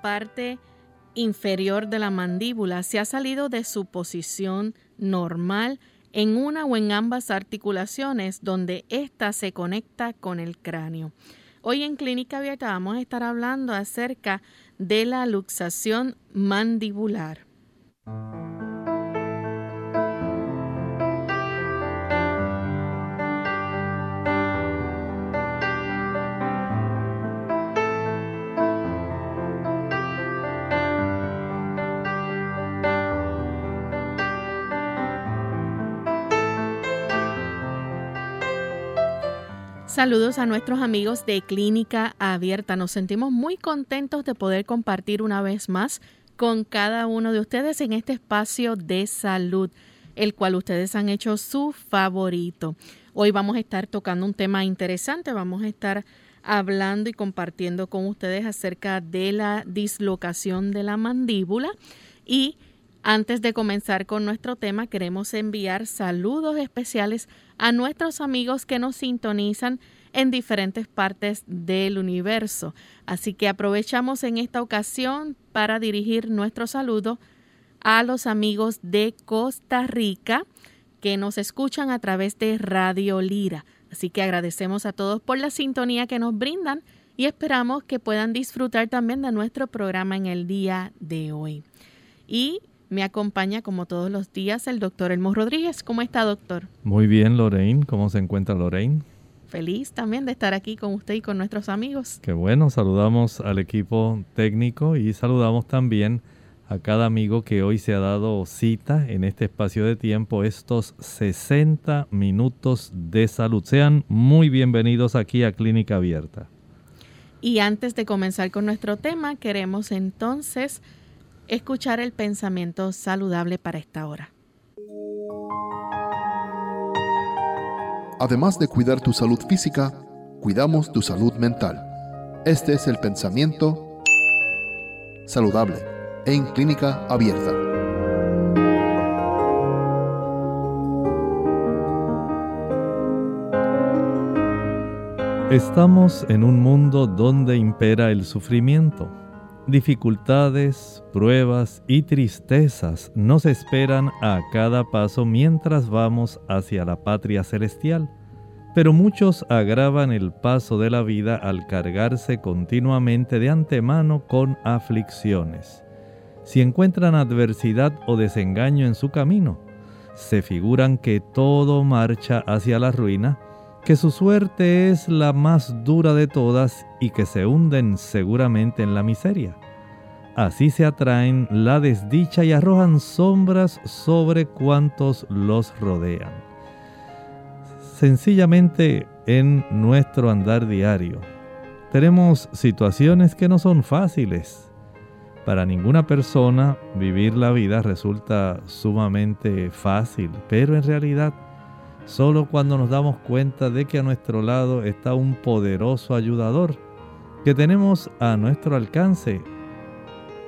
Parte inferior de la mandíbula se ha salido de su posición normal en una o en ambas articulaciones donde ésta se conecta con el cráneo. Hoy en Clínica Abierta vamos a estar hablando acerca de la luxación mandibular. Saludos a nuestros amigos de Clínica Abierta. Nos sentimos muy contentos de poder compartir una vez más con cada uno de ustedes en este espacio de salud, el cual ustedes han hecho su favorito. Hoy vamos a estar tocando un tema interesante, vamos a estar hablando y compartiendo con ustedes acerca de la dislocación de la mandíbula y antes de comenzar con nuestro tema, queremos enviar saludos especiales a nuestros amigos que nos sintonizan en diferentes partes del universo. Así que aprovechamos en esta ocasión para dirigir nuestro saludo a los amigos de Costa Rica que nos escuchan a través de Radio Lira. Así que agradecemos a todos por la sintonía que nos brindan y esperamos que puedan disfrutar también de nuestro programa en el día de hoy. Y me acompaña como todos los días el doctor Elmo Rodríguez. ¿Cómo está, doctor? Muy bien, Lorraine. ¿Cómo se encuentra Lorraine? Feliz también de estar aquí con usted y con nuestros amigos. Qué bueno, saludamos al equipo técnico y saludamos también a cada amigo que hoy se ha dado cita en este espacio de tiempo, estos 60 minutos de salud. Sean muy bienvenidos aquí a Clínica Abierta. Y antes de comenzar con nuestro tema, queremos entonces escuchar el pensamiento saludable para esta hora. Además de cuidar tu salud física, cuidamos tu salud mental. Este es el pensamiento saludable en clínica abierta. Estamos en un mundo donde impera el sufrimiento Dificultades, pruebas y tristezas nos esperan a cada paso mientras vamos hacia la patria celestial, pero muchos agravan el paso de la vida al cargarse continuamente de antemano con aflicciones. Si encuentran adversidad o desengaño en su camino, se figuran que todo marcha hacia la ruina, que su suerte es la más dura de todas y que se hunden seguramente en la miseria. Así se atraen la desdicha y arrojan sombras sobre cuantos los rodean. Sencillamente en nuestro andar diario tenemos situaciones que no son fáciles. Para ninguna persona vivir la vida resulta sumamente fácil, pero en realidad solo cuando nos damos cuenta de que a nuestro lado está un poderoso ayudador, que tenemos a nuestro alcance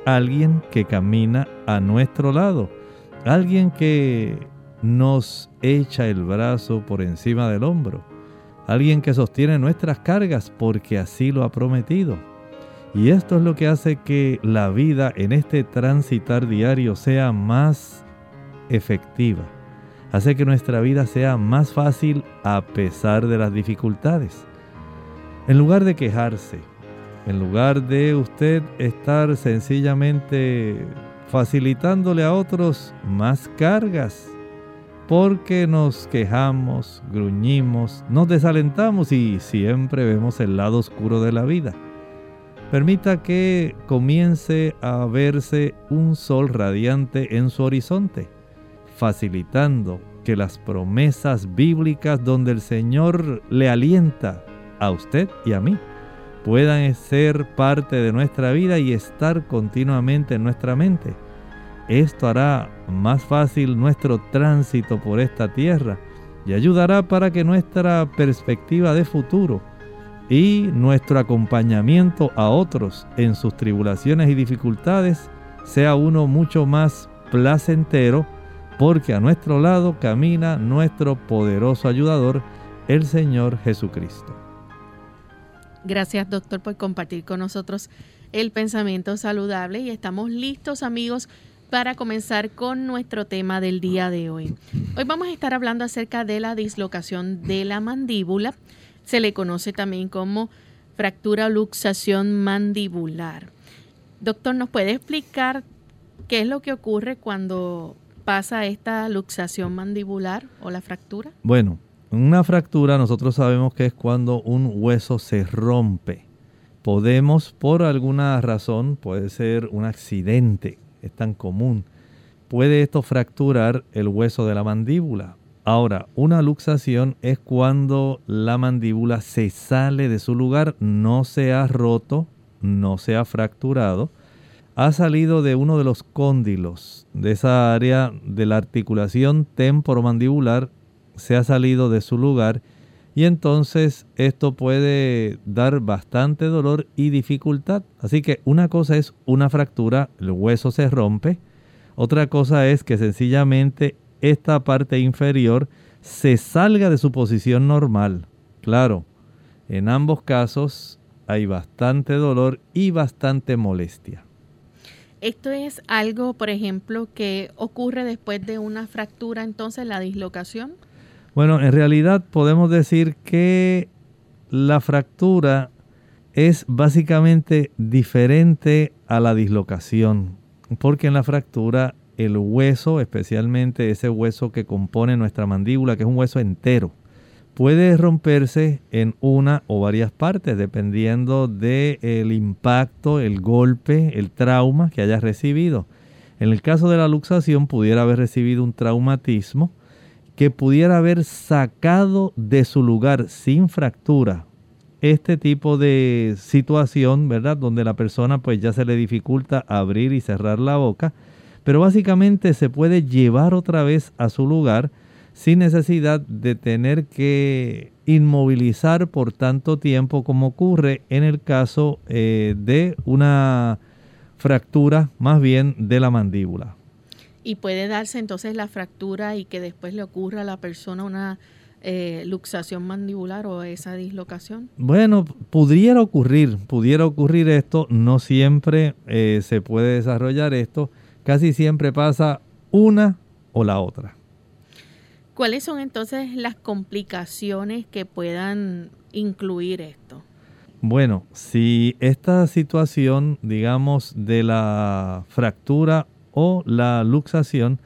alguien que camina a nuestro lado, alguien que nos echa el brazo por encima del hombro, alguien que sostiene nuestras cargas porque así lo ha prometido. Y esto es lo que hace que la vida en este transitar diario sea más efectiva. Hace que nuestra vida sea más fácil a pesar de las dificultades. En lugar de quejarse, en lugar de usted estar sencillamente facilitándole a otros más cargas, porque nos quejamos, gruñimos, nos desalentamos y siempre vemos el lado oscuro de la vida. Permita que comience a verse un sol radiante en su horizonte, facilitando que las promesas bíblicas donde el Señor le alienta a usted y a mí puedan ser parte de nuestra vida y estar continuamente en nuestra mente. Esto hará más fácil nuestro tránsito por esta tierra y ayudará para que nuestra perspectiva de futuro y nuestro acompañamiento a otros en sus tribulaciones y dificultades sea uno mucho más placentero porque a nuestro lado camina nuestro poderoso ayudador, el Señor Jesucristo. Gracias doctor por compartir con nosotros el pensamiento saludable y estamos listos amigos para comenzar con nuestro tema del día de hoy. Hoy vamos a estar hablando acerca de la dislocación de la mandíbula. Se le conoce también como fractura o luxación mandibular. Doctor, ¿nos puede explicar qué es lo que ocurre cuando pasa esta luxación mandibular o la fractura? Bueno, una fractura nosotros sabemos que es cuando un hueso se rompe. Podemos, por alguna razón, puede ser un accidente, es tan común, puede esto fracturar el hueso de la mandíbula. Ahora, una luxación es cuando la mandíbula se sale de su lugar, no se ha roto, no se ha fracturado, ha salido de uno de los cóndilos, de esa área de la articulación temporomandibular se ha salido de su lugar y entonces esto puede dar bastante dolor y dificultad. Así que una cosa es una fractura, el hueso se rompe. Otra cosa es que sencillamente esta parte inferior se salga de su posición normal. Claro, en ambos casos hay bastante dolor y bastante molestia. Esto es algo, por ejemplo, que ocurre después de una fractura, entonces la dislocación. Bueno, en realidad podemos decir que la fractura es básicamente diferente a la dislocación, porque en la fractura el hueso, especialmente ese hueso que compone nuestra mandíbula, que es un hueso entero, puede romperse en una o varias partes dependiendo del impacto, el golpe, el trauma que haya recibido. En el caso de la luxación pudiera haber recibido un traumatismo que pudiera haber sacado de su lugar sin fractura este tipo de situación, ¿verdad? Donde la persona pues ya se le dificulta abrir y cerrar la boca, pero básicamente se puede llevar otra vez a su lugar sin necesidad de tener que inmovilizar por tanto tiempo como ocurre en el caso eh, de una fractura más bien de la mandíbula. Y puede darse entonces la fractura y que después le ocurra a la persona una eh, luxación mandibular o esa dislocación? Bueno, pudiera ocurrir, pudiera ocurrir esto, no siempre eh, se puede desarrollar esto, casi siempre pasa una o la otra. ¿Cuáles son entonces las complicaciones que puedan incluir esto? Bueno, si esta situación, digamos, de la fractura o la luxación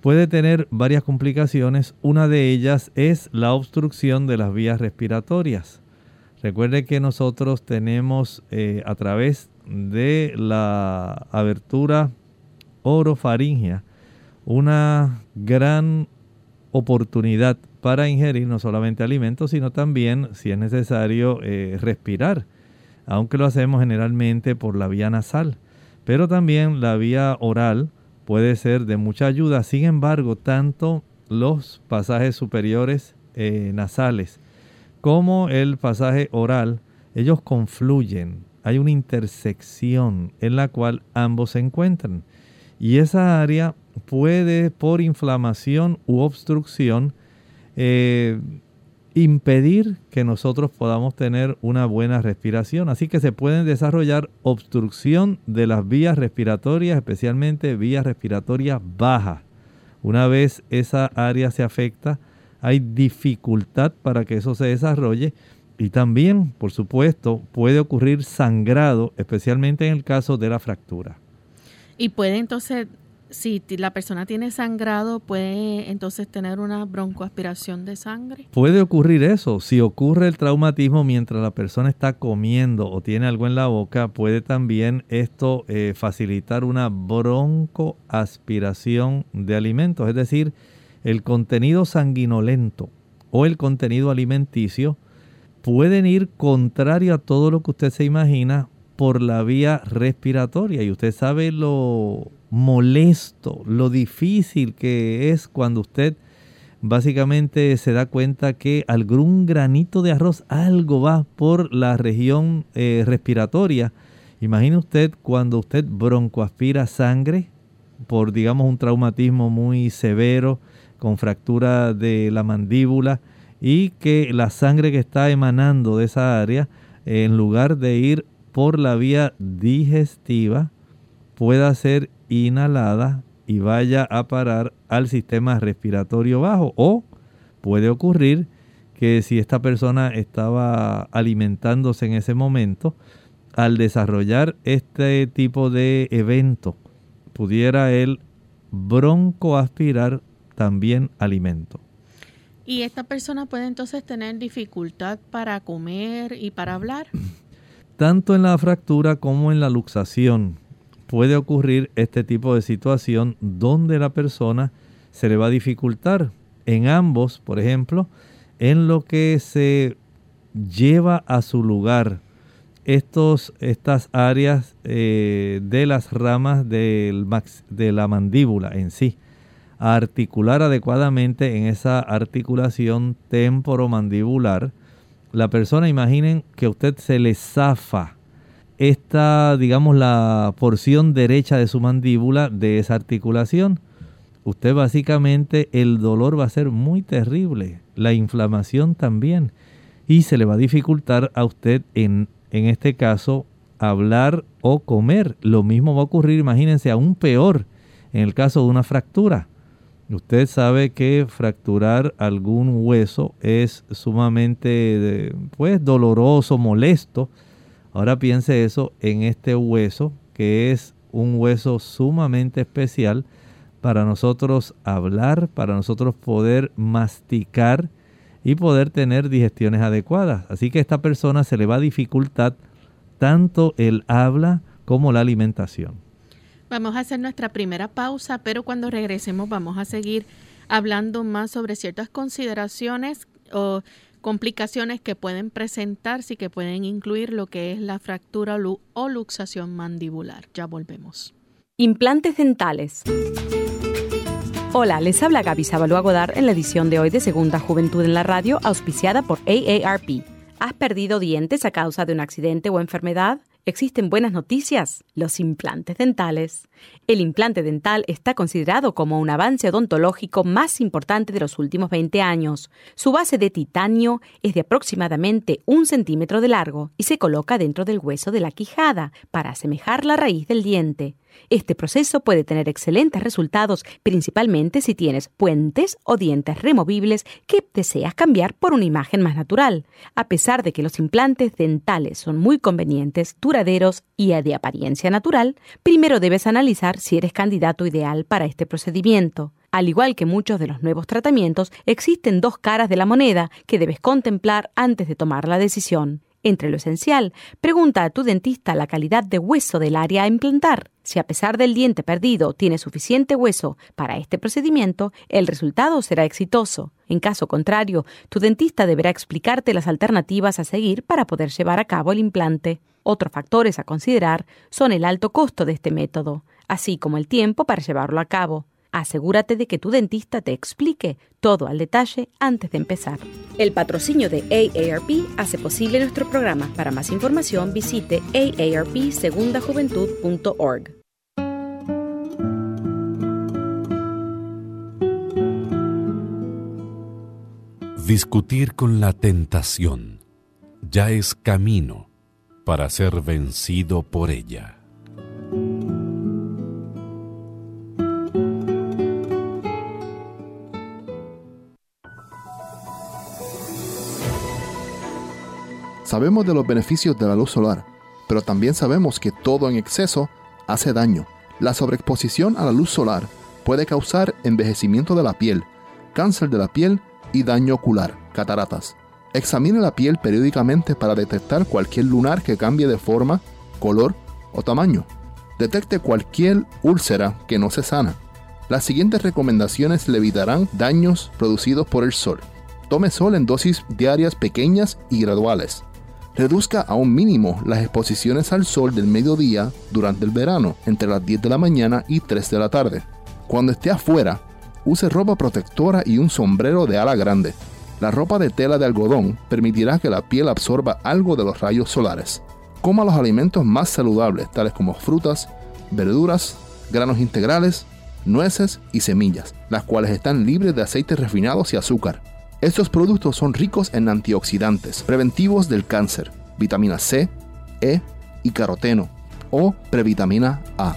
puede tener varias complicaciones. Una de ellas es la obstrucción de las vías respiratorias. Recuerde que nosotros tenemos eh, a través de la abertura orofaringea una gran oportunidad para ingerir no solamente alimentos, sino también, si es necesario, eh, respirar, aunque lo hacemos generalmente por la vía nasal pero también la vía oral puede ser de mucha ayuda. Sin embargo, tanto los pasajes superiores eh, nasales como el pasaje oral, ellos confluyen. Hay una intersección en la cual ambos se encuentran. Y esa área puede, por inflamación u obstrucción, eh, impedir que nosotros podamos tener una buena respiración. Así que se pueden desarrollar obstrucción de las vías respiratorias, especialmente vías respiratorias bajas. Una vez esa área se afecta, hay dificultad para que eso se desarrolle y también, por supuesto, puede ocurrir sangrado, especialmente en el caso de la fractura. Y puede entonces si la persona tiene sangrado, puede entonces tener una broncoaspiración de sangre. Puede ocurrir eso. Si ocurre el traumatismo mientras la persona está comiendo o tiene algo en la boca, puede también esto eh, facilitar una broncoaspiración de alimentos. Es decir, el contenido sanguinolento o el contenido alimenticio pueden ir contrario a todo lo que usted se imagina por la vía respiratoria. Y usted sabe lo molesto, lo difícil que es cuando usted básicamente se da cuenta que algún granito de arroz, algo va por la región eh, respiratoria. Imagine usted cuando usted broncoaspira sangre por, digamos, un traumatismo muy severo, con fractura de la mandíbula, y que la sangre que está emanando de esa área, en lugar de ir por la vía digestiva, pueda ser inhalada y vaya a parar al sistema respiratorio bajo. O puede ocurrir que si esta persona estaba alimentándose en ese momento, al desarrollar este tipo de evento, pudiera él broncoaspirar también alimento. ¿Y esta persona puede entonces tener dificultad para comer y para hablar? Tanto en la fractura como en la luxación puede ocurrir este tipo de situación donde la persona se le va a dificultar. En ambos, por ejemplo, en lo que se lleva a su lugar estos, estas áreas eh, de las ramas de la mandíbula en sí, a articular adecuadamente en esa articulación temporomandibular, la persona imaginen que usted se le zafa esta, digamos, la porción derecha de su mandíbula de esa articulación. Usted básicamente el dolor va a ser muy terrible, la inflamación también, y se le va a dificultar a usted en, en este caso hablar o comer. Lo mismo va a ocurrir, imagínense, aún peor en el caso de una fractura. Usted sabe que fracturar algún hueso es sumamente pues doloroso, molesto Ahora piense eso en este hueso, que es un hueso sumamente especial para nosotros hablar, para nosotros poder masticar y poder tener digestiones adecuadas. Así que a esta persona se le va a dificultar tanto el habla como la alimentación. Vamos a hacer nuestra primera pausa, pero cuando regresemos vamos a seguir hablando más sobre ciertas consideraciones o complicaciones que pueden presentarse y que pueden incluir lo que es la fractura o luxación mandibular. Ya volvemos. Implantes dentales. Hola, les habla Gaby Sabalua Godard en la edición de hoy de Segunda Juventud en la Radio, auspiciada por AARP. ¿Has perdido dientes a causa de un accidente o enfermedad? Existen buenas noticias, los implantes dentales. El implante dental está considerado como un avance odontológico más importante de los últimos 20 años. Su base de titanio es de aproximadamente un centímetro de largo y se coloca dentro del hueso de la quijada para asemejar la raíz del diente. Este proceso puede tener excelentes resultados, principalmente si tienes puentes o dientes removibles que deseas cambiar por una imagen más natural. A pesar de que los implantes dentales son muy convenientes, duraderos y de apariencia natural, primero debes analizar si eres candidato ideal para este procedimiento. Al igual que muchos de los nuevos tratamientos, existen dos caras de la moneda que debes contemplar antes de tomar la decisión. Entre lo esencial, pregunta a tu dentista la calidad de hueso del área a implantar. Si a pesar del diente perdido tiene suficiente hueso para este procedimiento, el resultado será exitoso. En caso contrario, tu dentista deberá explicarte las alternativas a seguir para poder llevar a cabo el implante. Otros factores a considerar son el alto costo de este método, así como el tiempo para llevarlo a cabo. Asegúrate de que tu dentista te explique todo al detalle antes de empezar. El patrocinio de AARP hace posible nuestro programa. Para más información visite aarpsegundajuventud.org. Discutir con la tentación ya es camino para ser vencido por ella. Sabemos de los beneficios de la luz solar, pero también sabemos que todo en exceso hace daño. La sobreexposición a la luz solar puede causar envejecimiento de la piel, cáncer de la piel y daño ocular, cataratas. Examine la piel periódicamente para detectar cualquier lunar que cambie de forma, color o tamaño. Detecte cualquier úlcera que no se sana. Las siguientes recomendaciones le evitarán daños producidos por el sol. Tome sol en dosis diarias pequeñas y graduales. Reduzca a un mínimo las exposiciones al sol del mediodía durante el verano, entre las 10 de la mañana y 3 de la tarde. Cuando esté afuera, use ropa protectora y un sombrero de ala grande. La ropa de tela de algodón permitirá que la piel absorba algo de los rayos solares. Coma los alimentos más saludables, tales como frutas, verduras, granos integrales, nueces y semillas, las cuales están libres de aceites refinados y azúcar. Estos productos son ricos en antioxidantes, preventivos del cáncer, vitamina C, E y caroteno o previtamina A.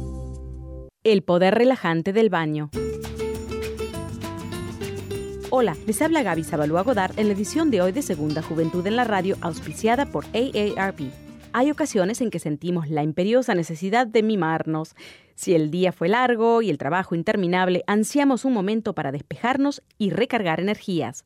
El poder relajante del baño. Hola, les habla Gaby Zabalúa Godard en la edición de hoy de Segunda Juventud en la Radio, auspiciada por AARP. Hay ocasiones en que sentimos la imperiosa necesidad de mimarnos. Si el día fue largo y el trabajo interminable, ansiamos un momento para despejarnos y recargar energías.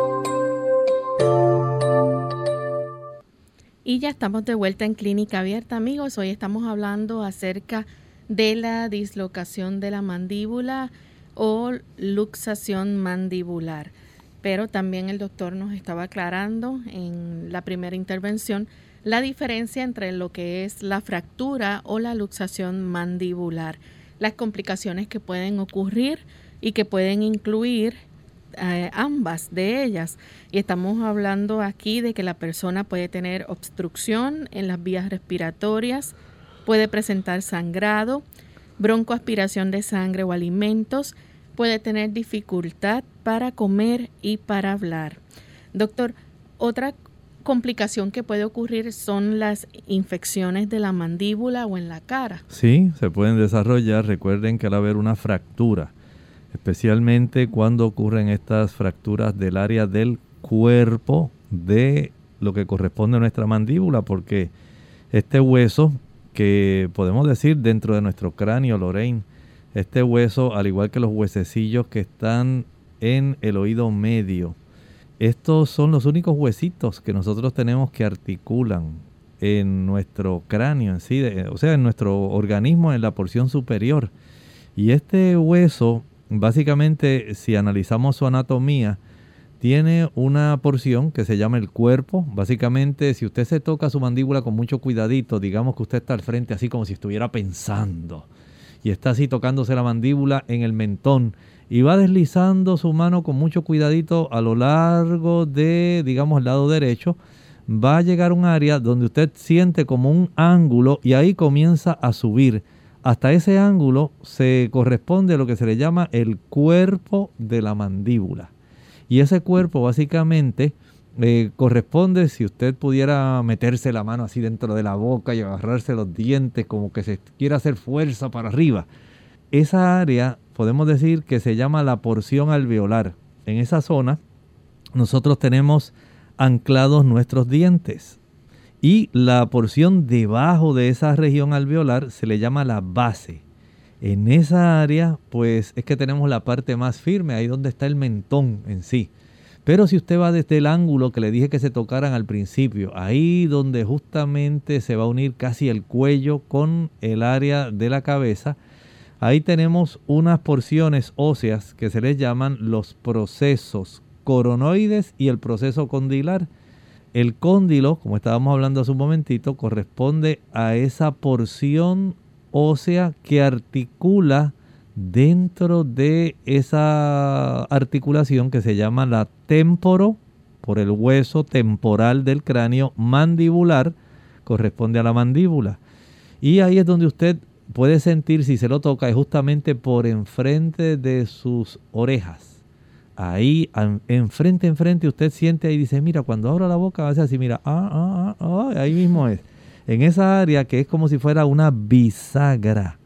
Y ya estamos de vuelta en Clínica Abierta, amigos. Hoy estamos hablando acerca de la dislocación de la mandíbula o luxación mandibular. Pero también el doctor nos estaba aclarando en la primera intervención la diferencia entre lo que es la fractura o la luxación mandibular, las complicaciones que pueden ocurrir y que pueden incluir eh, ambas de ellas. Y estamos hablando aquí de que la persona puede tener obstrucción en las vías respiratorias, puede presentar sangrado, broncoaspiración de sangre o alimentos, puede tener dificultad para comer y para hablar. Doctor, otra complicación que puede ocurrir son las infecciones de la mandíbula o en la cara. Sí, se pueden desarrollar. Recuerden que al haber una fractura, especialmente cuando ocurren estas fracturas del área del cuerpo de lo que corresponde a nuestra mandíbula, porque este hueso que podemos decir dentro de nuestro cráneo, Lorraine, este hueso, al igual que los huesecillos que están en el oído medio, estos son los únicos huesitos que nosotros tenemos que articulan en nuestro cráneo en sí, o sea, en nuestro organismo en la porción superior. Y este hueso, básicamente, si analizamos su anatomía, tiene una porción que se llama el cuerpo. Básicamente, si usted se toca su mandíbula con mucho cuidadito, digamos que usted está al frente así como si estuviera pensando y está así tocándose la mandíbula en el mentón y va deslizando su mano con mucho cuidadito a lo largo de, digamos, el lado derecho, va a llegar a un área donde usted siente como un ángulo y ahí comienza a subir. Hasta ese ángulo se corresponde a lo que se le llama el cuerpo de la mandíbula. Y ese cuerpo básicamente eh, corresponde si usted pudiera meterse la mano así dentro de la boca y agarrarse los dientes como que se quiera hacer fuerza para arriba. Esa área podemos decir que se llama la porción alveolar. En esa zona nosotros tenemos anclados nuestros dientes y la porción debajo de esa región alveolar se le llama la base. En esa área, pues es que tenemos la parte más firme, ahí donde está el mentón en sí. Pero si usted va desde el ángulo que le dije que se tocaran al principio, ahí donde justamente se va a unir casi el cuello con el área de la cabeza, ahí tenemos unas porciones óseas que se les llaman los procesos coronoides y el proceso condilar. El cóndilo, como estábamos hablando hace un momentito, corresponde a esa porción ósea que articula dentro de esa articulación que se llama la temporo, por el hueso temporal del cráneo mandibular, corresponde a la mandíbula. Y ahí es donde usted puede sentir, si se lo toca, es justamente por enfrente de sus orejas. Ahí, enfrente, enfrente, usted siente y dice, mira, cuando abro la boca, ser así, mira, ah, ah, ah, ah ahí mismo es en esa área que es como si fuera una bisagra,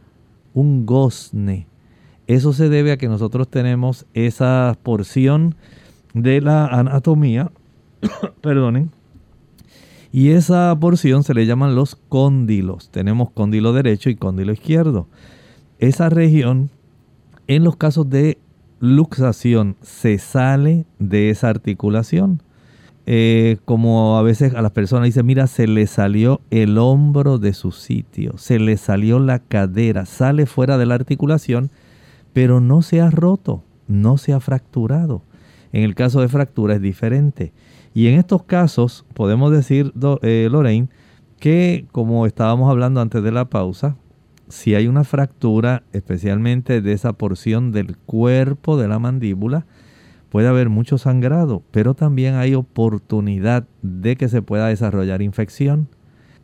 un gozne. Eso se debe a que nosotros tenemos esa porción de la anatomía, perdonen, y esa porción se le llaman los cóndilos. Tenemos cóndilo derecho y cóndilo izquierdo. Esa región, en los casos de luxación, se sale de esa articulación. Eh, como a veces a las personas dicen, mira, se le salió el hombro de su sitio, se le salió la cadera, sale fuera de la articulación, pero no se ha roto, no se ha fracturado. En el caso de fractura es diferente. Y en estos casos podemos decir, eh, Lorraine, que como estábamos hablando antes de la pausa, si hay una fractura, especialmente de esa porción del cuerpo de la mandíbula, puede haber mucho sangrado, pero también hay oportunidad de que se pueda desarrollar infección.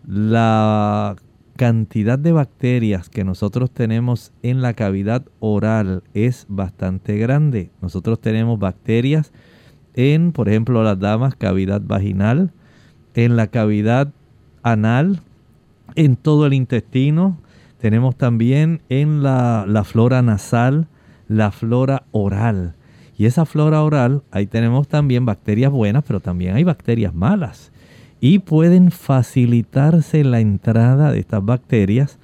La cantidad de bacterias que nosotros tenemos en la cavidad oral es bastante grande. Nosotros tenemos bacterias en, por ejemplo, las damas, cavidad vaginal, en la cavidad anal, en todo el intestino. Tenemos también en la, flora nasal, la flora oral. Y esa flora oral, ahí tenemos también bacterias buenas, pero también hay bacterias malas. Y pueden facilitarse la entrada de estas bacterias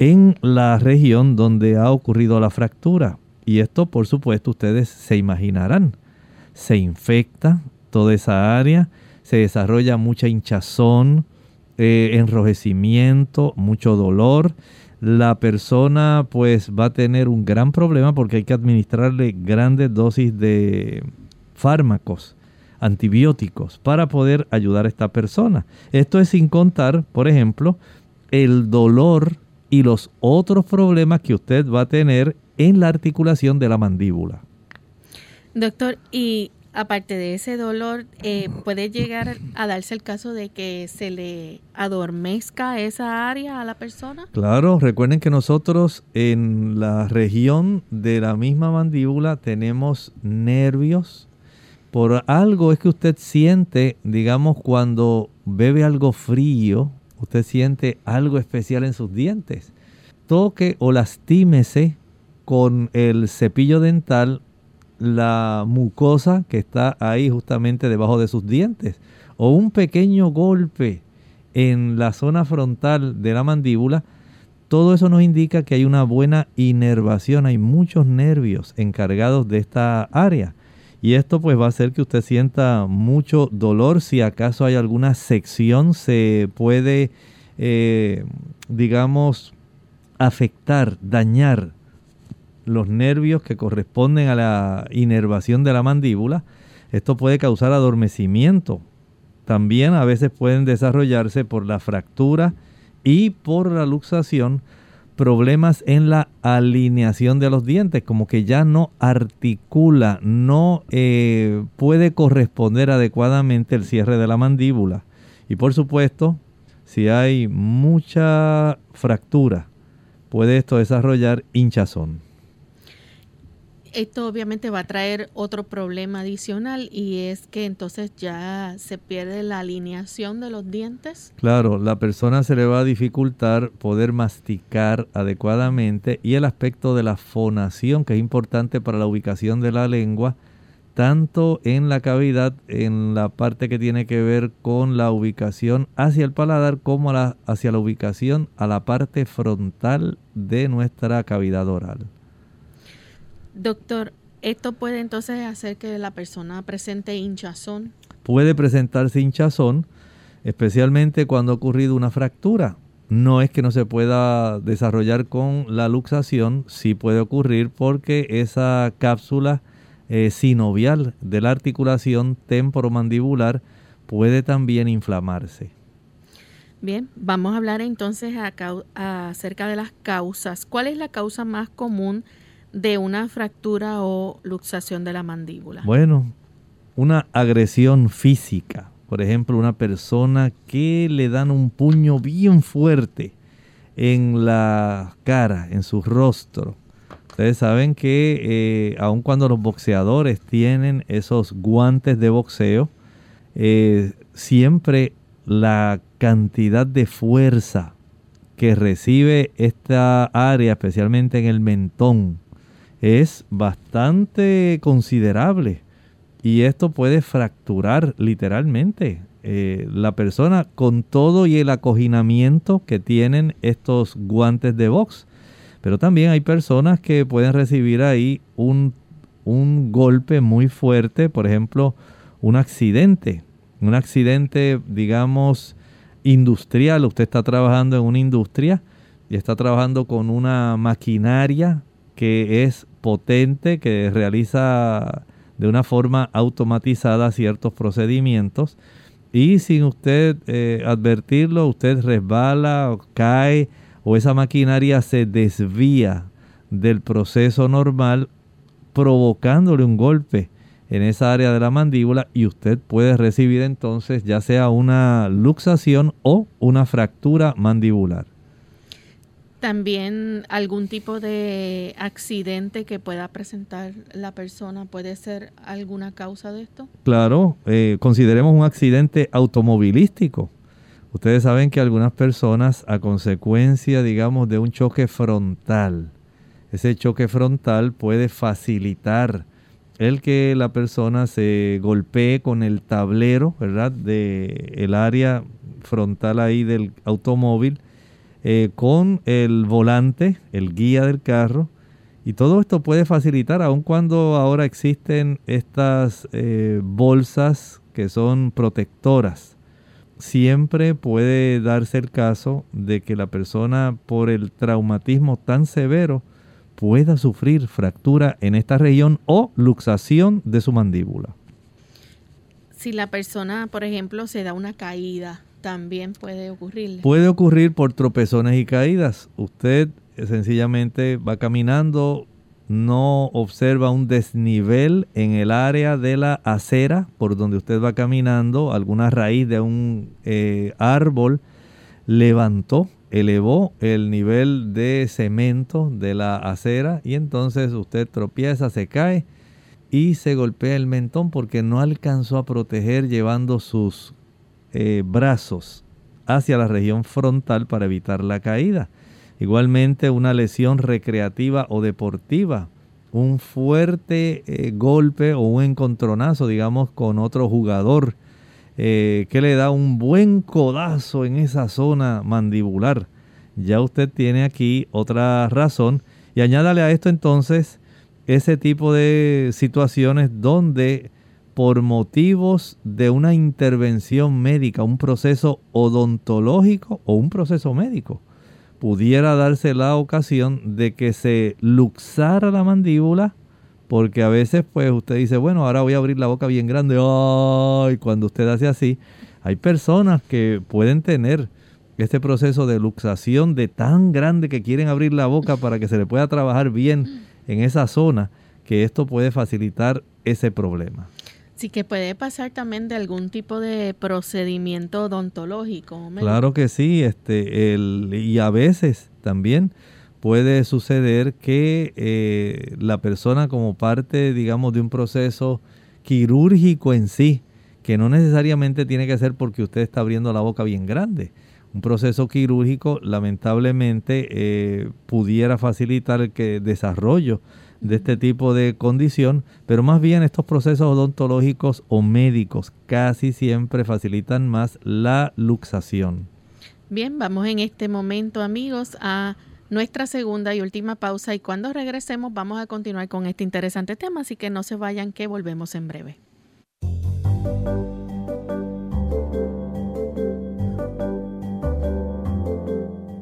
en la región donde ha ocurrido la fractura. Y esto, por supuesto, ustedes se imaginarán. Se infecta toda esa área, se desarrolla mucha hinchazón, eh, enrojecimiento, mucho dolor la persona pues va a tener un gran problema porque hay que administrarle grandes dosis de fármacos, antibióticos, para poder ayudar a esta persona. Esto es sin contar, por ejemplo, el dolor y los otros problemas que usted va a tener en la articulación de la mandíbula. Doctor, y aparte de ese dolor, eh, puede llegar a darse el caso de que se le adormezca esa área a la persona. Claro, recuerden que nosotros en la región de la misma mandíbula tenemos nervios. Por algo es que usted siente, digamos, cuando bebe algo frío, usted siente algo especial en sus dientes. Toque o lastímese con el cepillo dental la mucosa que está ahí justamente debajo de sus dientes o un pequeño golpe en la zona frontal de la mandíbula, todo eso nos indica que hay una buena inervación, hay muchos nervios encargados de esta área. Y esto pues va a hacer que usted sienta mucho dolor. Si acaso hay alguna sección, se puede, eh, digamos, afectar, dañar los nervios que corresponden a la inervación de la mandíbula. Esto puede causar adormecimiento. También a veces pueden desarrollarse por la fractura y por la luxación problemas en la alineación de los dientes, como que ya no articula, no eh, puede corresponder adecuadamente el cierre de la mandíbula. Y por supuesto, si hay mucha fractura, puede esto desarrollar hinchazón esto obviamente va a traer otro problema adicional y es que entonces ya se pierde la alineación de los dientes. Claro, la persona se le va a dificultar poder masticar adecuadamente y el aspecto de la fonación que es importante para la ubicación de la lengua tanto en la cavidad, en la parte que tiene que ver con la ubicación hacia el paladar, como hacia la ubicación a la parte frontal de nuestra cavidad oral. Doctor, ¿esto puede entonces hacer que la persona presente hinchazón? Puede presentarse hinchazón, especialmente cuando ha ocurrido una fractura. No es que no se pueda desarrollar con la luxación, sí puede ocurrir porque esa cápsula eh, sinovial de la articulación temporomandibular puede también inflamarse. Bien, vamos a hablar entonces acerca de las causas. ¿Cuál es la causa más común de una fractura o luxación de la mandíbula? Bueno, una agresión física. Por ejemplo, una persona que le dan un puño bien fuerte en la cara, en su rostro. Ustedes saben que eh, aun cuando los boxeadores tienen esos guantes de boxeo, eh, siempre la cantidad de fuerza que recibe esta área, especialmente en el mentón, es bastante considerable y esto puede fracturar literalmente eh, la persona con todo y el acoginamiento que tienen estos guantes de box. Pero también hay personas que pueden recibir ahí un, un golpe muy fuerte, por ejemplo, un accidente, un accidente, digamos, industrial. Usted está trabajando en una industria y está trabajando con una maquinaria que es potente, que realiza de una forma automatizada ciertos procedimientos y sin usted eh, advertirlo, usted resbala o cae o esa maquinaria se desvía del proceso normal provocándole un golpe en esa área de la mandíbula y usted puede recibir entonces ya sea una luxación o una fractura mandibular. También algún tipo de accidente que pueda presentar la persona puede ser alguna causa de esto. Claro, eh, consideremos un accidente automovilístico. Ustedes saben que algunas personas a consecuencia, digamos, de un choque frontal, ese choque frontal puede facilitar el que la persona se golpee con el tablero, ¿verdad? De el área frontal ahí del automóvil eh, con el volante, el guía del carro. Y todo esto puede facilitar, aun cuando ahora existen estas eh, bolsas que son protectoras. Siempre puede darse el caso de que la persona por el traumatismo tan severo pueda sufrir fractura en esta región o luxación de su mandíbula. Si la persona, por ejemplo, se da una caída también puede ocurrir. Puede ocurrir por tropezones y caídas. Usted sencillamente va caminando no observa un desnivel en el área de la acera por donde usted va caminando, alguna raíz de un eh, árbol levantó, elevó el nivel de cemento de la acera y entonces usted tropieza, se cae y se golpea el mentón porque no alcanzó a proteger llevando sus eh, brazos hacia la región frontal para evitar la caída. Igualmente una lesión recreativa o deportiva, un fuerte eh, golpe o un encontronazo, digamos, con otro jugador eh, que le da un buen codazo en esa zona mandibular. Ya usted tiene aquí otra razón. Y añádale a esto entonces ese tipo de situaciones donde por motivos de una intervención médica, un proceso odontológico o un proceso médico, pudiera darse la ocasión de que se luxara la mandíbula, porque a veces pues usted dice, bueno, ahora voy a abrir la boca bien grande, ay, cuando usted hace así, hay personas que pueden tener este proceso de luxación de tan grande que quieren abrir la boca para que se le pueda trabajar bien en esa zona, que esto puede facilitar ese problema. Sí, que puede pasar también de algún tipo de procedimiento odontológico. Claro que sí, este, el, y a veces también puede suceder que eh, la persona como parte, digamos, de un proceso quirúrgico en sí, que no necesariamente tiene que ser porque usted está abriendo la boca bien grande. Un proceso quirúrgico lamentablemente eh, pudiera facilitar el que desarrollo de este tipo de condición, pero más bien estos procesos odontológicos o médicos casi siempre facilitan más la luxación. Bien, vamos en este momento amigos a nuestra segunda y última pausa y cuando regresemos vamos a continuar con este interesante tema, así que no se vayan que volvemos en breve.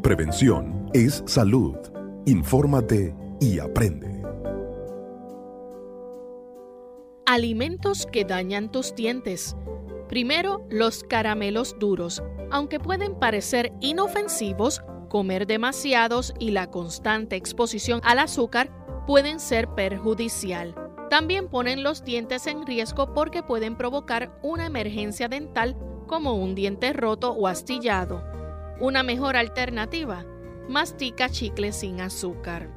Prevención es salud. Infórmate y aprende. Alimentos que dañan tus dientes. Primero, los caramelos duros. Aunque pueden parecer inofensivos, comer demasiados y la constante exposición al azúcar pueden ser perjudicial. También ponen los dientes en riesgo porque pueden provocar una emergencia dental como un diente roto o astillado. Una mejor alternativa, mastica chicle sin azúcar.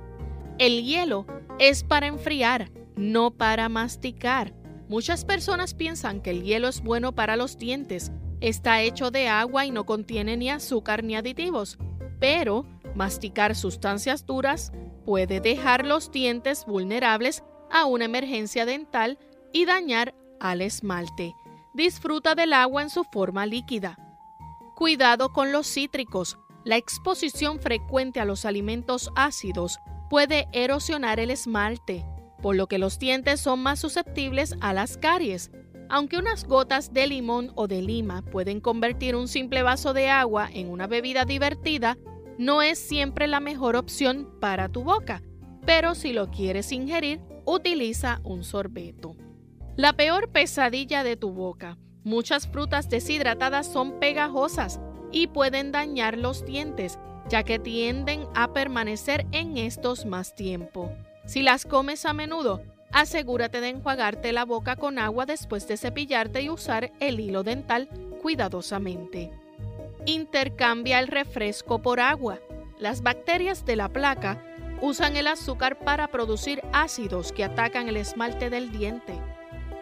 El hielo es para enfriar, no para masticar. Muchas personas piensan que el hielo es bueno para los dientes. Está hecho de agua y no contiene ni azúcar ni aditivos. Pero masticar sustancias duras puede dejar los dientes vulnerables a una emergencia dental y dañar al esmalte. Disfruta del agua en su forma líquida. Cuidado con los cítricos. La exposición frecuente a los alimentos ácidos puede erosionar el esmalte por lo que los dientes son más susceptibles a las caries. Aunque unas gotas de limón o de lima pueden convertir un simple vaso de agua en una bebida divertida, no es siempre la mejor opción para tu boca, pero si lo quieres ingerir, utiliza un sorbeto. La peor pesadilla de tu boca. Muchas frutas deshidratadas son pegajosas y pueden dañar los dientes, ya que tienden a permanecer en estos más tiempo. Si las comes a menudo, asegúrate de enjuagarte la boca con agua después de cepillarte y usar el hilo dental cuidadosamente. Intercambia el refresco por agua. Las bacterias de la placa usan el azúcar para producir ácidos que atacan el esmalte del diente.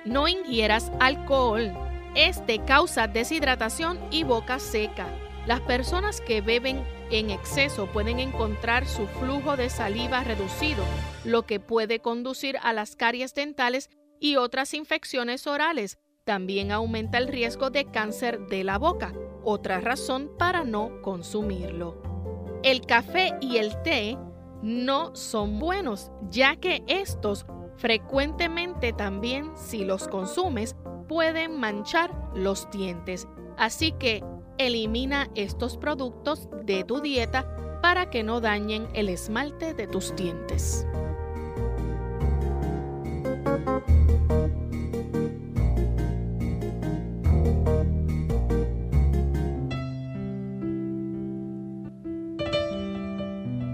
No ingieras alcohol. Este causa deshidratación y boca seca. Las personas que beben en exceso pueden encontrar su flujo de saliva reducido, lo que puede conducir a las caries dentales y otras infecciones orales. También aumenta el riesgo de cáncer de la boca, otra razón para no consumirlo. El café y el té no son buenos, ya que estos frecuentemente también, si los consumes, pueden manchar los dientes. Así que Elimina estos productos de tu dieta para que no dañen el esmalte de tus dientes.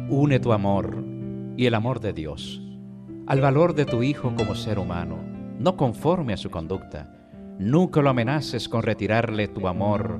Une tu amor y el amor de Dios al valor de tu hijo como ser humano, no conforme a su conducta. Nunca lo amenaces con retirarle tu amor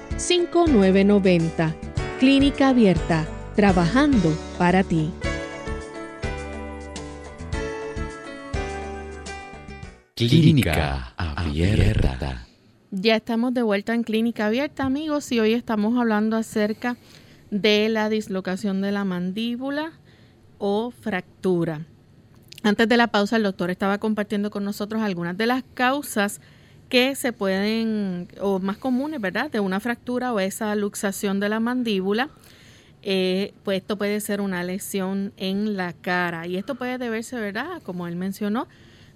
787-282-5990. Clínica Abierta, trabajando para ti. Clínica Abierta. Ya estamos de vuelta en Clínica Abierta, amigos, y hoy estamos hablando acerca de la dislocación de la mandíbula o fractura. Antes de la pausa, el doctor estaba compartiendo con nosotros algunas de las causas que se pueden, o más comunes, ¿verdad?, de una fractura o esa luxación de la mandíbula. Eh, pues esto puede ser una lesión en la cara y esto puede deberse, ¿verdad?, como él mencionó,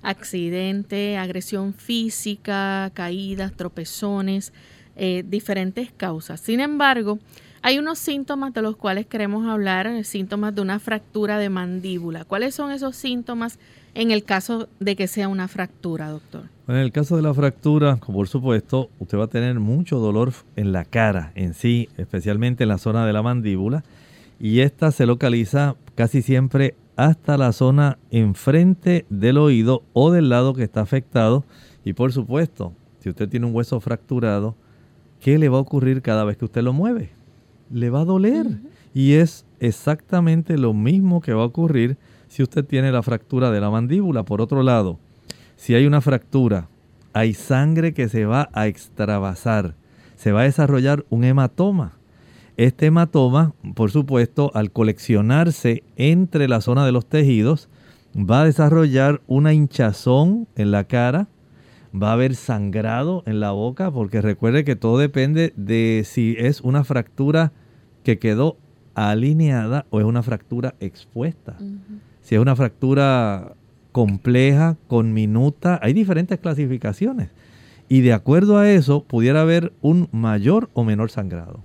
accidente, agresión física, caídas, tropezones, eh, diferentes causas. Sin embargo, hay unos síntomas de los cuales queremos hablar, eh, síntomas de una fractura de mandíbula. ¿Cuáles son esos síntomas en el caso de que sea una fractura, doctor? En el caso de la fractura, por supuesto, usted va a tener mucho dolor en la cara en sí, especialmente en la zona de la mandíbula, y esta se localiza casi siempre hasta la zona enfrente del oído o del lado que está afectado. Y por supuesto, si usted tiene un hueso fracturado, ¿qué le va a ocurrir cada vez que usted lo mueve? Le va a doler. Y es exactamente lo mismo que va a ocurrir si usted tiene la fractura de la mandíbula. Por otro lado, si hay una fractura, hay sangre que se va a extravasar. Se va a desarrollar un hematoma. Este hematoma, por supuesto, al coleccionarse entre la zona de los tejidos, va a desarrollar una hinchazón en la cara, va a haber sangrado en la boca, porque recuerde que todo depende de si es una fractura que quedó alineada o es una fractura expuesta. Si es una fractura compleja, con minuta, hay diferentes clasificaciones. Y de acuerdo a eso, pudiera haber un mayor o menor sangrado.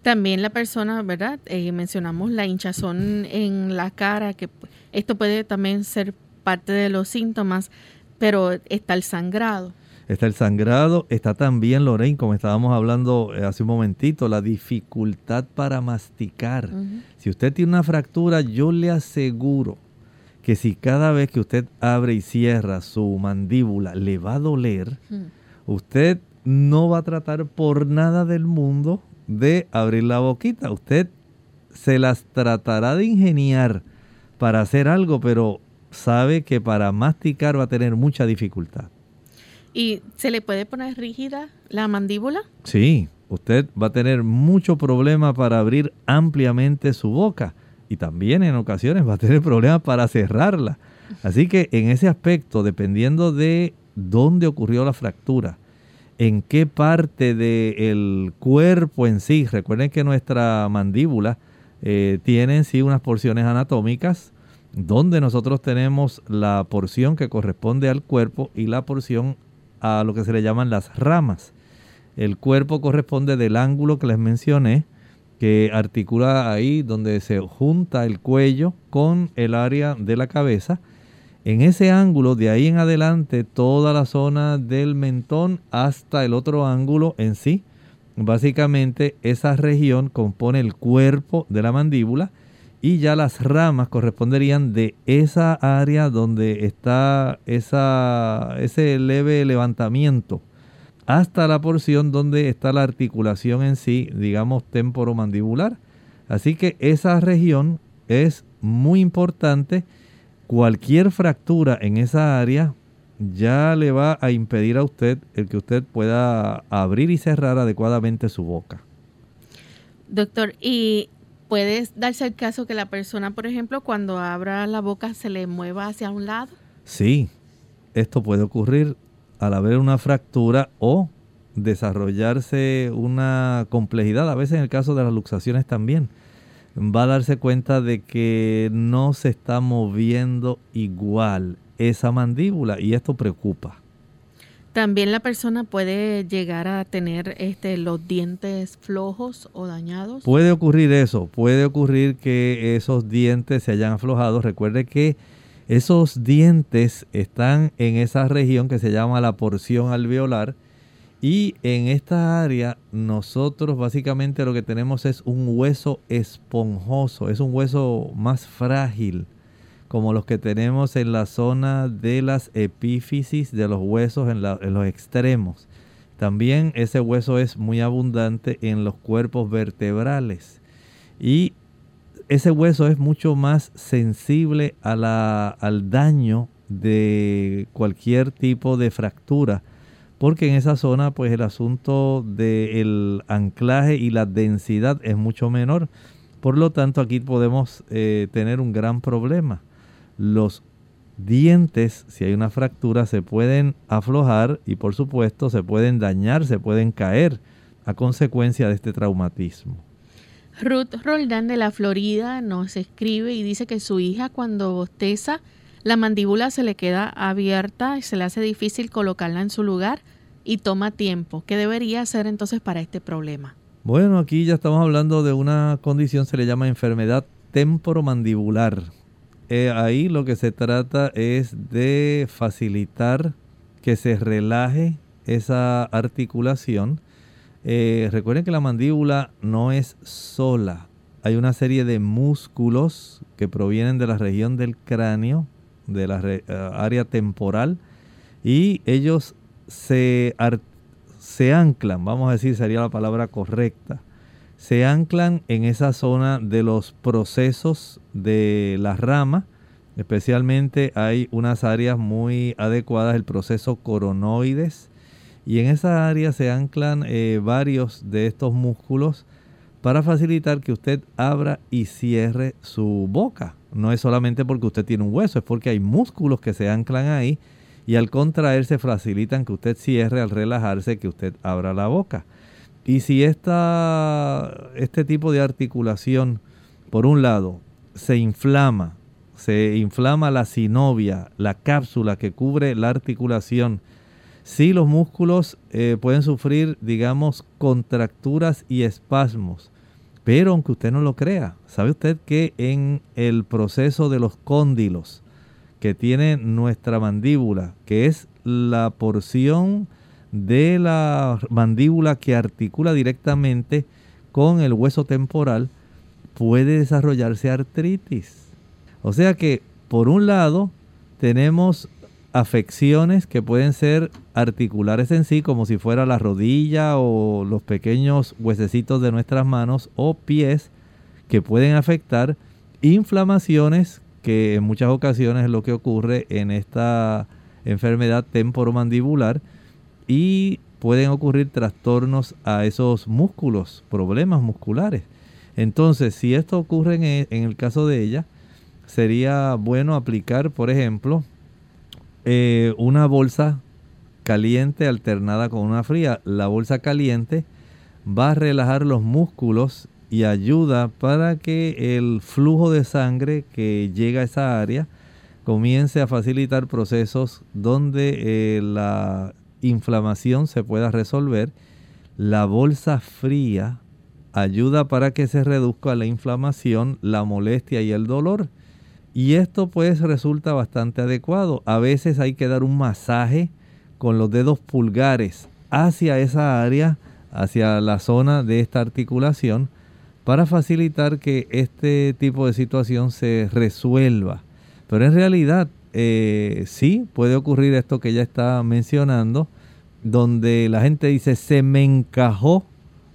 También la persona, ¿verdad? Eh, mencionamos la hinchazón en la cara, que esto puede también ser parte de los síntomas, pero está el sangrado. Está el sangrado, está también, Lorraine, como estábamos hablando eh, hace un momentito, la dificultad para masticar. Si usted tiene una fractura, yo le aseguro que si cada vez que usted abre y cierra su mandíbula le va a doler, usted no va a tratar por nada del mundo de abrir la boquita. Usted se las tratará de ingeniar para hacer algo, pero sabe que para masticar va a tener mucha dificultad. ¿Y se le puede poner rígida la mandíbula? Sí, usted va a tener mucho problema para abrir ampliamente su boca y también en ocasiones va a tener problemas para cerrarla. Así que en ese aspecto, dependiendo de dónde ocurrió la fractura, en qué parte del cuerpo en sí. Recuerden que nuestra mandíbula eh, tiene en sí unas porciones anatómicas donde nosotros tenemos la porción que corresponde al cuerpo y la porción a lo que se le llaman las ramas. El cuerpo corresponde del ángulo que les mencioné, que articula ahí donde se junta el cuello con el área de la cabeza. En ese ángulo, de ahí en adelante, toda la zona del mentón hasta el otro ángulo en sí, básicamente esa región compone el cuerpo de la mandíbula y ya las ramas corresponderían de esa área donde está esa, ese leve levantamiento hasta la porción donde está la articulación en sí, digamos temporomandibular. Así que esa región es muy importante. Cualquier fractura en esa área ya le va a impedir a usted el que usted pueda abrir y cerrar adecuadamente su boca. Doctor, ¿y puede darse el caso que la persona, por ejemplo, cuando abra la boca se le mueva hacia un lado? Sí, esto puede ocurrir al haber una fractura o desarrollarse una complejidad, a veces en el caso de las luxaciones también. Va a darse cuenta de que no se está moviendo igual esa mandíbula y esto preocupa. También la persona puede llegar a tener este, los dientes flojos o dañados. Puede ocurrir eso, puede ocurrir que esos dientes se hayan aflojado. Recuerde que esos dientes están en esa región que se llama la porción alveolar y en esta área nosotros básicamente lo que tenemos es un hueso esponjoso, es un hueso más frágil como los que tenemos en la zona de las epífisis de los huesos en, los extremos. También ese hueso es muy abundante en los cuerpos vertebrales. Y ese hueso es mucho más sensible al daño de cualquier tipo de fractura. Porque en esa zona, pues el asunto del anclaje y la densidad es mucho menor. Por lo tanto, aquí podemos eh, tener un gran problema los dientes, si hay una fractura, se pueden aflojar y por supuesto se pueden dañar, se pueden caer a consecuencia de este traumatismo. Ruth Roldán de la Florida nos escribe y dice que su hija cuando bosteza, la mandíbula se le queda abierta y se le hace difícil colocarla en su lugar y toma tiempo. ¿Qué debería hacer entonces para este problema? Bueno, aquí ya estamos hablando de una condición, se le llama enfermedad temporomandibular eh, ahí lo que se trata es de facilitar que se relaje esa articulación. Eh, recuerden que la mandíbula no es sola. Hay una serie de músculos que provienen de la región del cráneo, de la eh, área temporal, y ellos se, se anclan, vamos a decir, sería la palabra correcta, se anclan en esa zona de los procesos de la rama. Especialmente hay unas áreas muy adecuadas, el proceso coronoides. Y en esa área se anclan eh, varios de estos músculos para facilitar que usted abra y cierre su boca. No es solamente porque usted tiene un hueso, es porque hay músculos que se anclan ahí y al contraerse facilitan que usted cierre, al relajarse, que usted abra la boca. Y si esta, este tipo de articulación, por un lado, se inflama, se inflama la sinovia, la cápsula que cubre la articulación, si los músculos eh, pueden sufrir, digamos, contracturas y espasmos. Pero aunque usted no lo crea, ¿sabe usted que en el proceso de los cóndilos que tiene nuestra mandíbula, que es la porción de la mandíbula que articula directamente con el hueso temporal, puede desarrollarse artritis. O sea que, por un lado, tenemos afecciones que pueden ser articulares en sí, como si fuera la rodilla o los pequeños huesecitos de nuestras manos o pies, que pueden afectar inflamaciones, que en muchas ocasiones es lo que ocurre en esta enfermedad temporomandibular, y pueden ocurrir trastornos a esos músculos, problemas musculares. Entonces, si esto ocurre en e, el, caso de ella, sería bueno aplicar, por ejemplo, eh, una bolsa caliente alternada con una fría. La bolsa caliente va a relajar los músculos y ayuda para que el flujo de sangre que llega a esa área comience a facilitar procesos donde eh, la inflamación se pueda resolver. La bolsa fría ayuda para que se reduzca la inflamación, la molestia y el dolor. Y esto pues resulta bastante adecuado. A veces hay que dar un masaje con los dedos pulgares hacia esa área, hacia la zona de esta articulación, para facilitar que este tipo de situación se resuelva. Pero en realidad eh, sí puede ocurrir esto que ya está mencionando, donde la gente dice se me encajó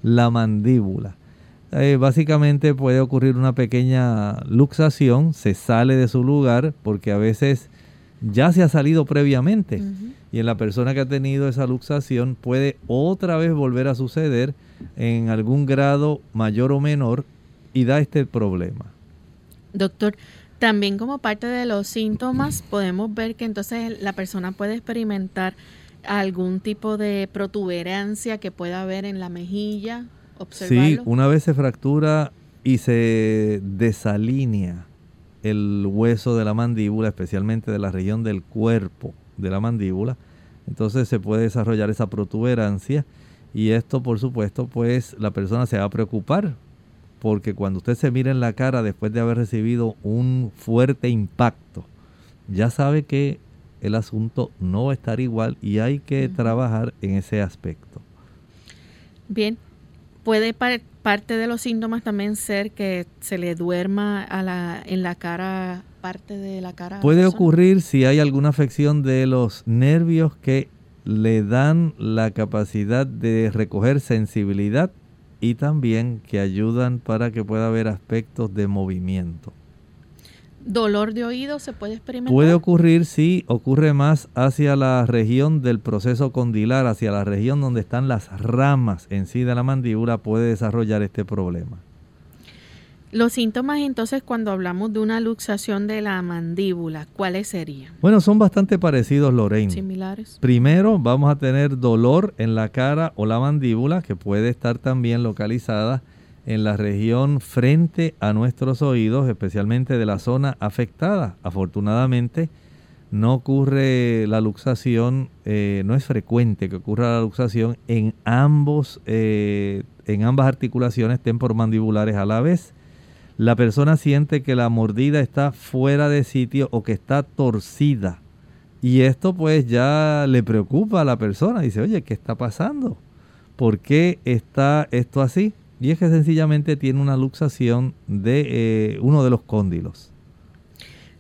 la mandíbula. Eh, básicamente puede ocurrir una pequeña luxación, se sale de su lugar porque a veces ya se ha salido previamente. Y en la persona que ha tenido esa luxación puede otra vez volver a suceder en algún grado mayor o menor y da este problema. Doctor, también como parte de los síntomas podemos ver que entonces la persona puede experimentar algún tipo de protuberancia que pueda haber en la mejilla Sí, una vez se fractura y se desalinea el hueso de la mandíbula, especialmente de la región del cuerpo de la mandíbula, entonces se puede desarrollar esa protuberancia y esto por supuesto pues la persona se va a preocupar porque cuando usted se mira en la cara después de haber recibido un fuerte impacto, ya sabe que el asunto no va a estar igual y hay que trabajar en ese aspecto. Bien, Puede parte de los síntomas también ser que se le duerma a la, en la cara, parte de la cara. Puede ocurrir si hay alguna afección de los nervios que le dan la capacidad de recoger sensibilidad y también que ayudan para que pueda haber aspectos de movimiento. ¿Dolor de oído se puede experimentar? Puede ocurrir si ocurre más hacia la región del proceso condilar, hacia la región donde están las ramas en sí de la mandíbula, puede desarrollar este problema. Los síntomas entonces cuando hablamos de una luxación de la mandíbula, ¿cuáles serían? Bueno, son bastante parecidos, Lorraine. Similares. Primero vamos a tener dolor en la cara o la mandíbula, que puede estar también localizada en la región frente a nuestros oídos, especialmente de la zona afectada. Afortunadamente, no ocurre la luxación, eh, no es frecuente que ocurra la luxación en, ambos, eh, en ambas articulaciones temporomandibulares a la vez. La persona siente que la mordida está fuera de sitio o que está torcida. Y esto pues ya le preocupa a la persona. Dice, oye, ¿qué está pasando? ¿Por qué está esto así? Y es que sencillamente tiene una luxación de eh, uno de los cóndilos.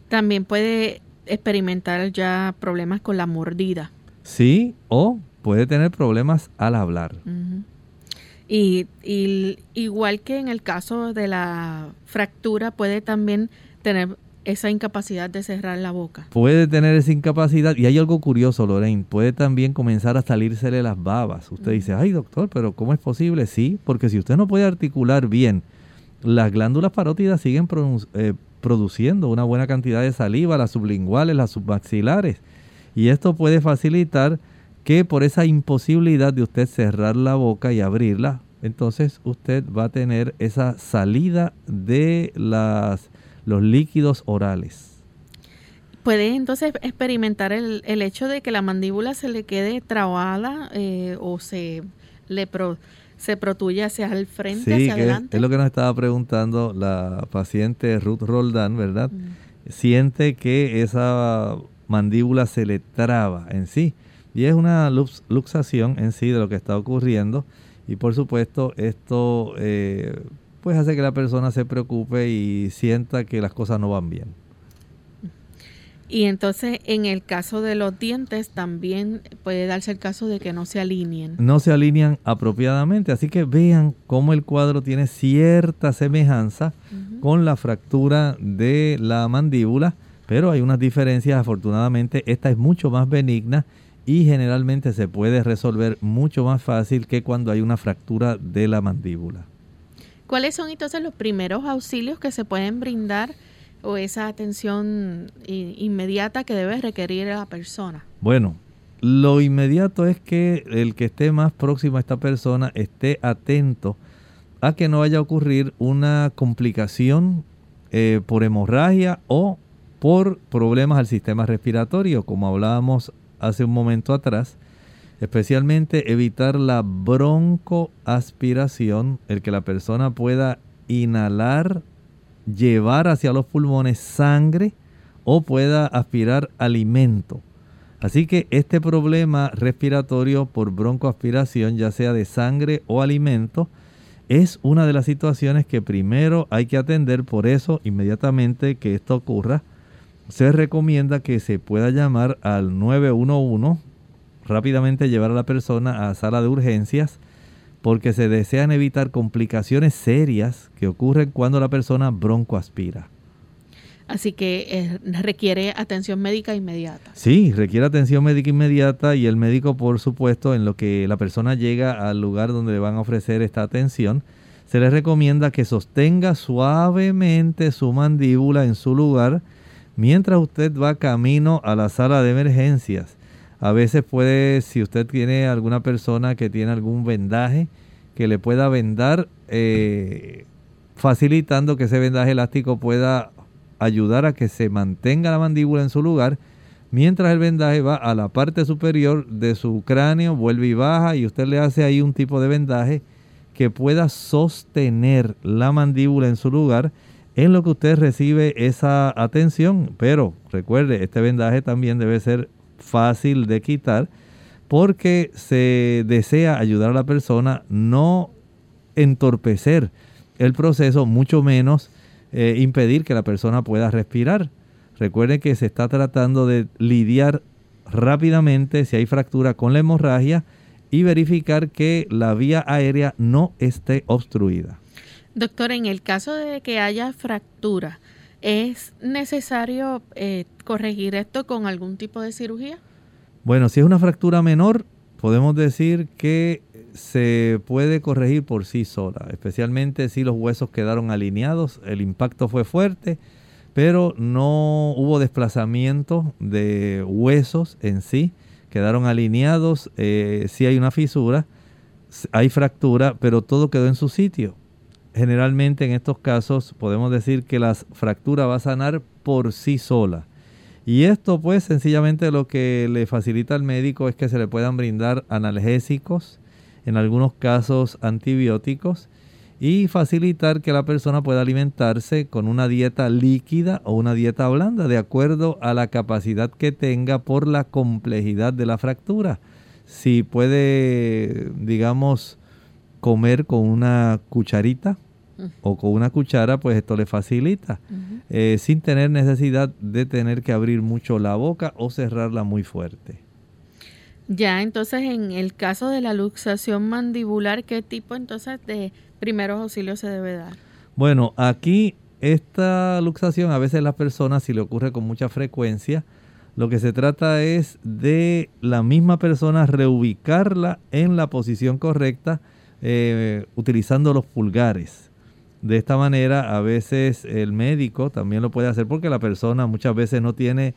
También puede experimentar ya problemas con la mordida. Sí, o puede tener problemas al hablar. y, igual que en el caso de la fractura, puede también tener esa incapacidad de cerrar la boca. Puede tener esa incapacidad y hay algo curioso, Lorraine, puede también comenzar a salírsele las babas. Usted dice, ay doctor, pero ¿cómo es posible? Sí, porque si usted no puede articular bien, las glándulas parótidas siguen eh, produciendo una buena cantidad de saliva, las sublinguales, las submaxilares, y esto puede facilitar que por esa imposibilidad de usted cerrar la boca y abrirla, entonces usted va a tener esa salida de las los líquidos orales. Puede entonces experimentar el, el hecho de que la mandíbula se le quede trabada eh, o se le se protuya hacia el frente, hacia adelante. Es lo que nos estaba preguntando la paciente Ruth Roldán, ¿verdad? Mm. Siente que esa mandíbula se le traba en sí. Y es una luxación en sí de lo que está ocurriendo. Y por supuesto, esto eh, pues hace que la persona se preocupe y sienta que las cosas no van bien. Y entonces en el caso de los dientes también puede darse el caso de que no se alineen. No se alinean apropiadamente, así que vean cómo el cuadro tiene cierta semejanza con la fractura de la mandíbula, pero hay unas diferencias, afortunadamente esta es mucho más benigna y generalmente se puede resolver mucho más fácil que cuando hay una fractura de la mandíbula. ¿Cuáles son entonces los primeros auxilios que se pueden brindar o esa atención inmediata que debe requerir la persona? Bueno, lo inmediato es que el que esté más próximo a esta persona esté atento a que no vaya a ocurrir una complicación eh, por hemorragia o por problemas al sistema respiratorio, como hablábamos hace un momento atrás especialmente evitar la broncoaspiración, el que la persona pueda inhalar, llevar hacia los pulmones sangre o pueda aspirar alimento. Así que este problema respiratorio por broncoaspiración, ya sea de sangre o alimento, es una de las situaciones que primero hay que atender. Por eso, inmediatamente que esto ocurra, se recomienda que se pueda llamar al 911 rápidamente llevar a la persona a sala de urgencias porque se desean evitar complicaciones serias que ocurren cuando la persona broncoaspira. Así que eh, requiere atención médica inmediata. Sí, requiere atención médica inmediata y el médico, por supuesto, en lo que la persona llega al lugar donde le van a ofrecer esta atención, se le recomienda que sostenga suavemente su mandíbula en su lugar mientras usted va camino a la sala de emergencias. A veces puede, si usted tiene alguna persona que tiene algún vendaje, que le pueda vendar, eh, facilitando que ese vendaje elástico pueda ayudar a que se mantenga la mandíbula en su lugar, mientras el vendaje va a la parte superior de su cráneo, vuelve y baja, y usted le hace ahí un tipo de vendaje que pueda sostener la mandíbula en su lugar en lo que usted recibe esa atención. Pero recuerde, este vendaje también debe ser fácil de quitar porque se desea ayudar a la persona, no entorpecer el proceso, mucho menos eh, impedir que la persona pueda respirar. Recuerden que se está tratando de lidiar rápidamente si hay fractura con la hemorragia y verificar que la vía aérea no esté obstruida. Doctor, en el caso de que haya fractura, ¿es necesario eh, corregir esto con algún tipo de cirugía? Bueno, si es una fractura menor, podemos decir que se puede corregir por sí sola, especialmente si los huesos quedaron alineados, el impacto fue fuerte, pero no hubo desplazamiento de huesos en sí, quedaron alineados, eh, si hay una fisura, hay fractura, pero todo quedó en su sitio. Generalmente en estos casos podemos decir que la fractura va a sanar por sí sola. Y esto pues sencillamente lo que le facilita al médico es que se le puedan brindar analgésicos, en algunos casos antibióticos y facilitar que la persona pueda alimentarse con una dieta líquida o una dieta blanda de acuerdo a la capacidad que tenga por la complejidad de la fractura. Si puede, digamos, comer con una cucharita o con una cuchara, pues esto le facilita, eh, sin tener necesidad de tener que abrir mucho la boca o cerrarla muy fuerte. Ya, entonces en el caso de la luxación mandibular, ¿qué tipo entonces de primeros auxilios se debe dar? Bueno, aquí esta luxación a veces las personas, si le ocurre con mucha frecuencia, lo que se trata es de la misma persona reubicarla en la posición correcta eh, utilizando los pulgares. De esta manera, a veces el médico también lo puede hacer porque la persona muchas veces no tiene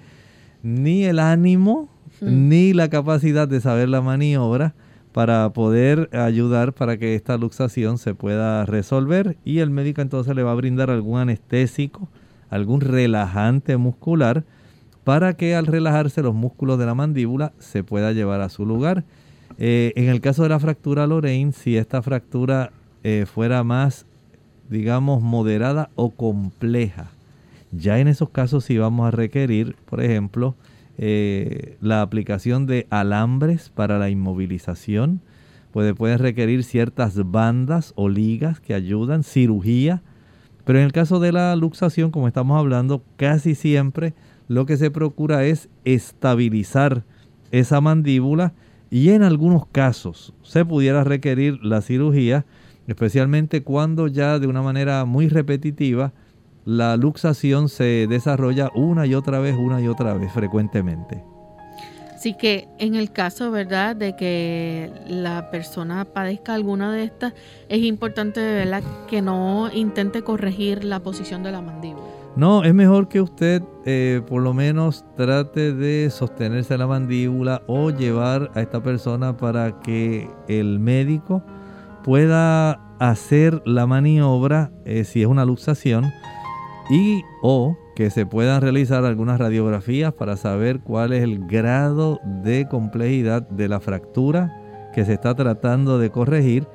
ni el ánimo ni la capacidad de saber la maniobra para poder ayudar para que esta luxación se pueda resolver y el médico entonces le va a brindar algún anestésico, algún relajante muscular para que al relajarse los músculos de la mandíbula se pueda llevar a su lugar. Eh, en el caso de la fractura Lorraine, si esta fractura eh, fuera más, digamos, moderada o compleja, ya en esos casos sí vamos a requerir, por ejemplo, eh, la aplicación de alambres para la inmovilización. Puede, pueden requerir ciertas bandas o ligas que ayudan, cirugía. Pero en el caso de la luxación, como estamos hablando, casi siempre lo que se procura es estabilizar esa mandíbula y en algunos casos se pudiera requerir la cirugía, especialmente cuando ya de una manera muy repetitiva la luxación se desarrolla una y otra vez, una y otra vez, frecuentemente. Así que en el caso, ¿verdad?, de que la persona padezca alguna de estas, es importante, ¿verdad?, que no intente corregir la posición de la mandíbula. No, es mejor que usted eh, por lo menos trate de sostenerse la mandíbula o llevar a esta persona para que el médico pueda hacer la maniobra, eh, si es una luxación, y o que se puedan realizar algunas radiografías para saber cuál es el grado de complejidad de la fractura que se está tratando de corregir.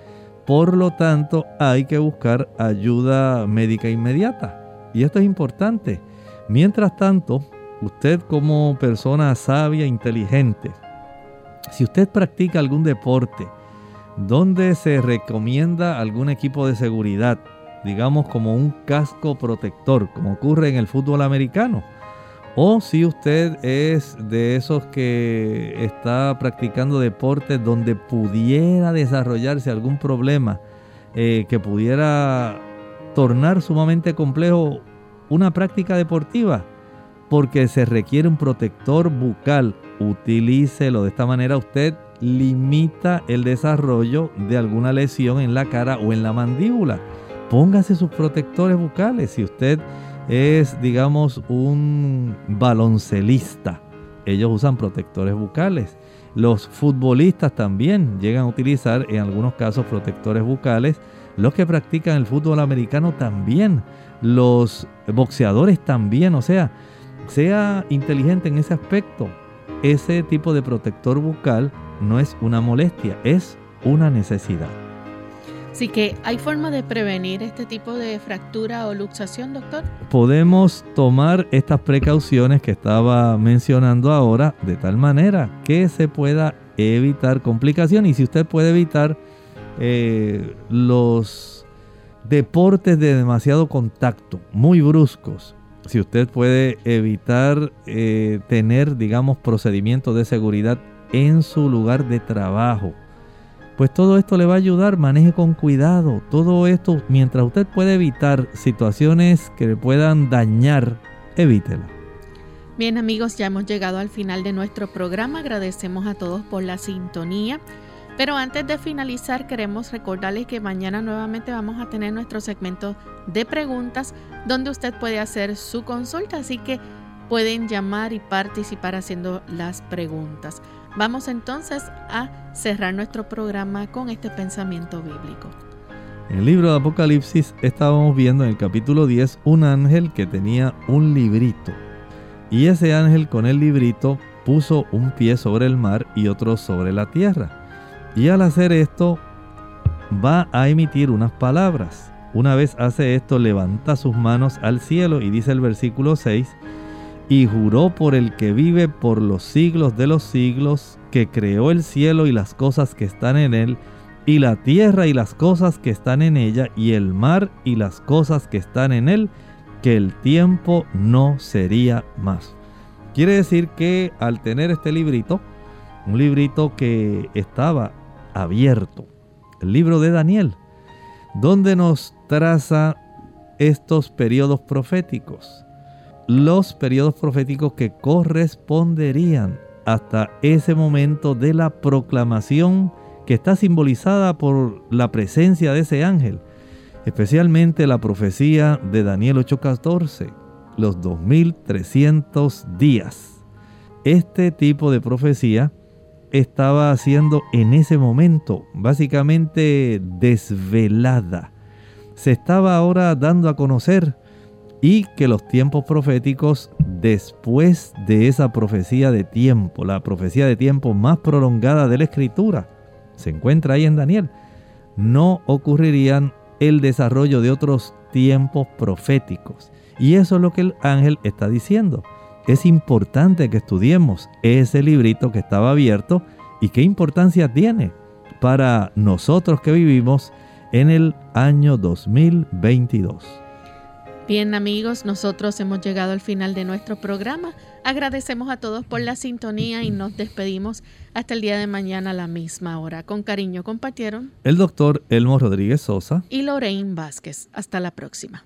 Por lo tanto, hay que buscar ayuda médica inmediata. Y esto es importante. Mientras tanto, usted como persona sabia, inteligente, si usted practica algún deporte donde se recomienda algún equipo de seguridad, digamos como un casco protector, como ocurre en el fútbol americano. O si usted es de esos que está practicando deportes donde pudiera desarrollarse algún problema eh, que pudiera tornar sumamente complejo una práctica deportiva, porque se requiere un protector bucal, utilícelo. De esta manera usted limita el desarrollo de alguna lesión en la cara o en la mandíbula. Póngase sus protectores bucales. Si usted es, digamos, un baloncelista. Ellos usan protectores bucales. Los futbolistas también llegan a utilizar en algunos casos protectores bucales. Los que practican el fútbol americano también. Los boxeadores también. O sea, sea inteligente en ese aspecto. Ese tipo de protector bucal no es una molestia, es una necesidad. Así que, ¿hay forma de prevenir este tipo de fractura o luxación, doctor? Podemos tomar estas precauciones que estaba mencionando ahora de tal manera que se pueda evitar complicaciones. Y si usted puede evitar eh, los deportes de demasiado contacto, muy bruscos, si usted puede evitar eh, tener, digamos, procedimientos de seguridad en su lugar de trabajo, pues todo esto le va a ayudar, maneje con cuidado. Todo esto, mientras usted puede evitar situaciones que le puedan dañar, evítela. Bien amigos, ya hemos llegado al final de nuestro programa. Agradecemos a todos por la sintonía. Pero antes de finalizar, queremos recordarles que mañana nuevamente vamos a tener nuestro segmento de preguntas donde usted puede hacer su consulta, así que pueden llamar y participar haciendo las preguntas. Vamos entonces a cerrar nuestro programa con este pensamiento bíblico. En el libro de Apocalipsis estábamos viendo en el capítulo 10 un ángel que tenía un librito. Y ese ángel con el librito puso un pie sobre el mar y otro sobre la tierra. Y al hacer esto va a emitir unas palabras. Una vez hace esto, levanta sus manos al cielo y dice el versículo 6, y juró por el que vive por los siglos de los siglos, que creó el cielo y las cosas que están en él, y la tierra y las cosas que están en ella, y el mar y las cosas que están en él, que el tiempo no sería más. Quiere decir que al tener este librito, un librito que estaba abierto, el libro de Daniel, donde nos traza estos periodos proféticos los periodos proféticos que corresponderían hasta ese momento de la proclamación que está simbolizada por la presencia de ese ángel, especialmente la profecía de Daniel 8:14, los 2300 días. Este tipo de profecía estaba haciendo en ese momento básicamente desvelada. Se estaba ahora dando a conocer y que los tiempos proféticos después de esa profecía de tiempo, la profecía de tiempo más prolongada de la escritura, se encuentra ahí en Daniel, no ocurrirían el desarrollo de otros tiempos proféticos. Y eso es lo que el ángel está diciendo. Es importante que estudiemos ese librito que estaba abierto y qué importancia tiene para nosotros que vivimos en el año 2022. Bien amigos, nosotros hemos llegado al final de nuestro programa. Agradecemos a todos por la sintonía y nos despedimos hasta el día de mañana a la misma hora. Con cariño compartieron el doctor Elmo Rodríguez Sosa y Lorraine Vázquez. Hasta la próxima.